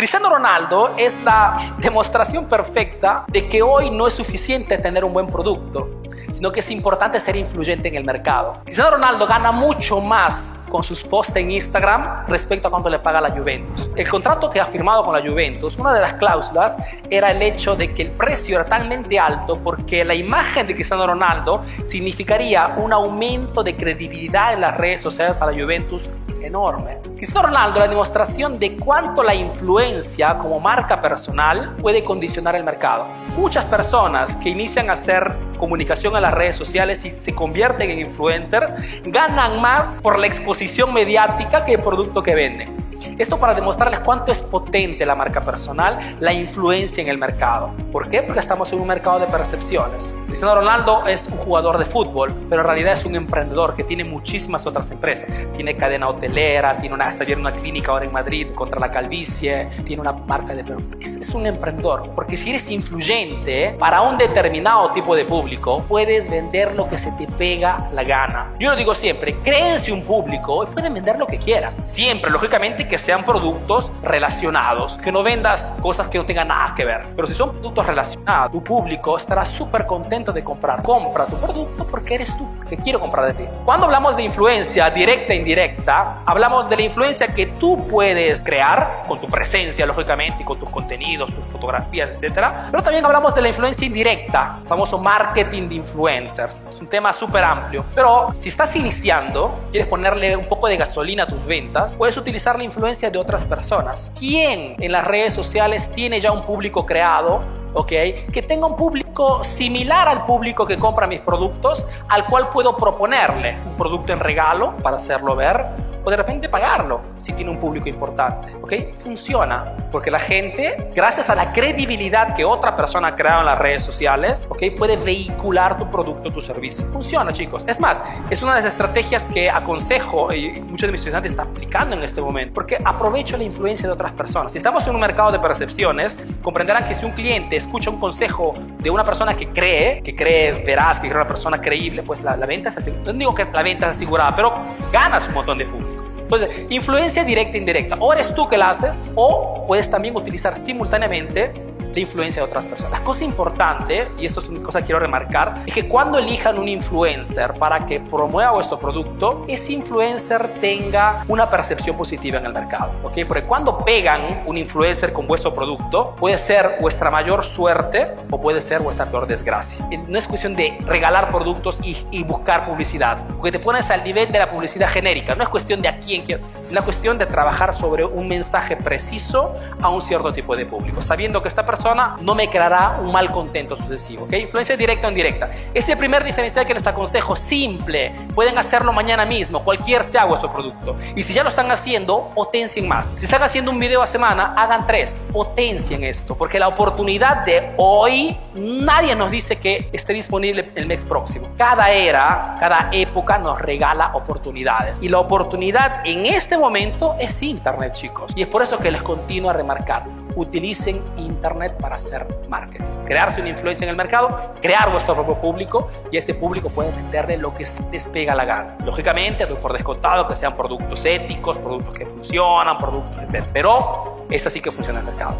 Cristiano Ronaldo es la demostración perfecta de que hoy no es suficiente tener un buen producto, sino que es importante ser influyente en el mercado. Cristiano Ronaldo gana mucho más con sus posts en Instagram respecto a cuánto le paga la Juventus. El contrato que ha firmado con la Juventus, una de las cláusulas era el hecho de que el precio era talmente alto porque la imagen de Cristiano Ronaldo significaría un aumento de credibilidad en las redes sociales a la Juventus enorme. Cristiano Ronaldo la demostración de cuánto la influencia como marca personal puede condicionar el mercado. Muchas personas que inician a hacer comunicación en las redes sociales y se convierten en influencers ganan más por la exposición mediática que el producto que venden. Esto para demostrarles cuánto es potente la marca personal, la influencia en el mercado. ¿Por qué? Porque estamos en un mercado de percepciones. Cristiano Ronaldo es un jugador de fútbol, pero en realidad es un emprendedor que tiene muchísimas otras empresas. Tiene cadena hotelera, tiene una, está una clínica ahora en Madrid contra la calvicie, tiene una marca de es, es un emprendedor. Porque si eres influyente para un determinado tipo de público, puedes vender lo que se te pega la gana. Yo lo digo siempre, créense un público y pueden vender lo que quieran. Siempre, lógicamente, que sean productos relacionados, que no vendas cosas que no tengan nada que ver. Pero si son productos relacionados, tu público estará súper contento de comprar. Compra tu producto porque eres tú, que quiero comprar de ti. Cuando hablamos de influencia directa e indirecta, hablamos de la influencia que tú puedes crear con tu presencia, lógicamente, y con tus contenidos, tus fotografías, etcétera. Pero también hablamos de la influencia indirecta, famoso marketing de influencers. Es un tema súper amplio. Pero si estás iniciando, quieres ponerle un poco de gasolina a tus ventas, puedes utilizar la influencia influencia de otras personas. ¿Quién en las redes sociales tiene ya un público creado? ¿ok? Que tenga un público similar al público que compra mis productos, al cual puedo proponerle un producto en regalo para hacerlo ver o de repente pagarlo si tiene un público importante. ¿Ok? Funciona porque la gente, gracias a la credibilidad que otra persona ha creado en las redes sociales, ¿ok? Puede vehicular tu producto, tu servicio. Funciona, chicos. Es más, es una de las estrategias que aconsejo y muchos de mis estudiantes están aplicando en este momento porque aprovecho la influencia de otras personas. Si estamos en un mercado de percepciones, comprenderán que si un cliente escucha un consejo de una persona que cree, que cree veraz, que cree una persona creíble, pues la, la venta es asegurada. No digo que la venta es asegurada, pero ganas un montón de público. Entonces, influencia directa e indirecta. O eres tú que la haces, o puedes también utilizar simultáneamente la influencia de otras personas. La cosa importante, y esto es una cosa que quiero remarcar, es que cuando elijan un influencer para que promueva vuestro producto, ese influencer tenga una percepción positiva en el mercado. ¿ok? Porque cuando pegan un influencer con vuestro producto, puede ser vuestra mayor suerte o puede ser vuestra peor desgracia. No es cuestión de regalar productos y, y buscar publicidad, porque te pones al nivel de la publicidad genérica. No es cuestión de a quién es una cuestión de trabajar sobre un mensaje preciso a un cierto tipo de público, sabiendo que esta persona no me creará un mal contento sucesivo. ¿okay? Influencia directa o indirecta. Es el primer diferencial que les aconsejo, simple. Pueden hacerlo mañana mismo, cualquier sea vuestro producto. Y si ya lo están haciendo, potencien más. Si están haciendo un video a semana, hagan tres. Potencien esto, porque la oportunidad de hoy, nadie nos dice que esté disponible el mes próximo. Cada era, cada época nos regala oportunidades. Y la oportunidad en este momento es Internet, chicos. Y es por eso que les continúo a remarcar utilicen Internet para hacer marketing. Crearse una influencia en el mercado, crear vuestro propio público y ese público puede venderle lo que se les pega la gana. Lógicamente, por descontado que sean productos éticos, productos que funcionan, productos, etc. Pero es así que funciona el mercado.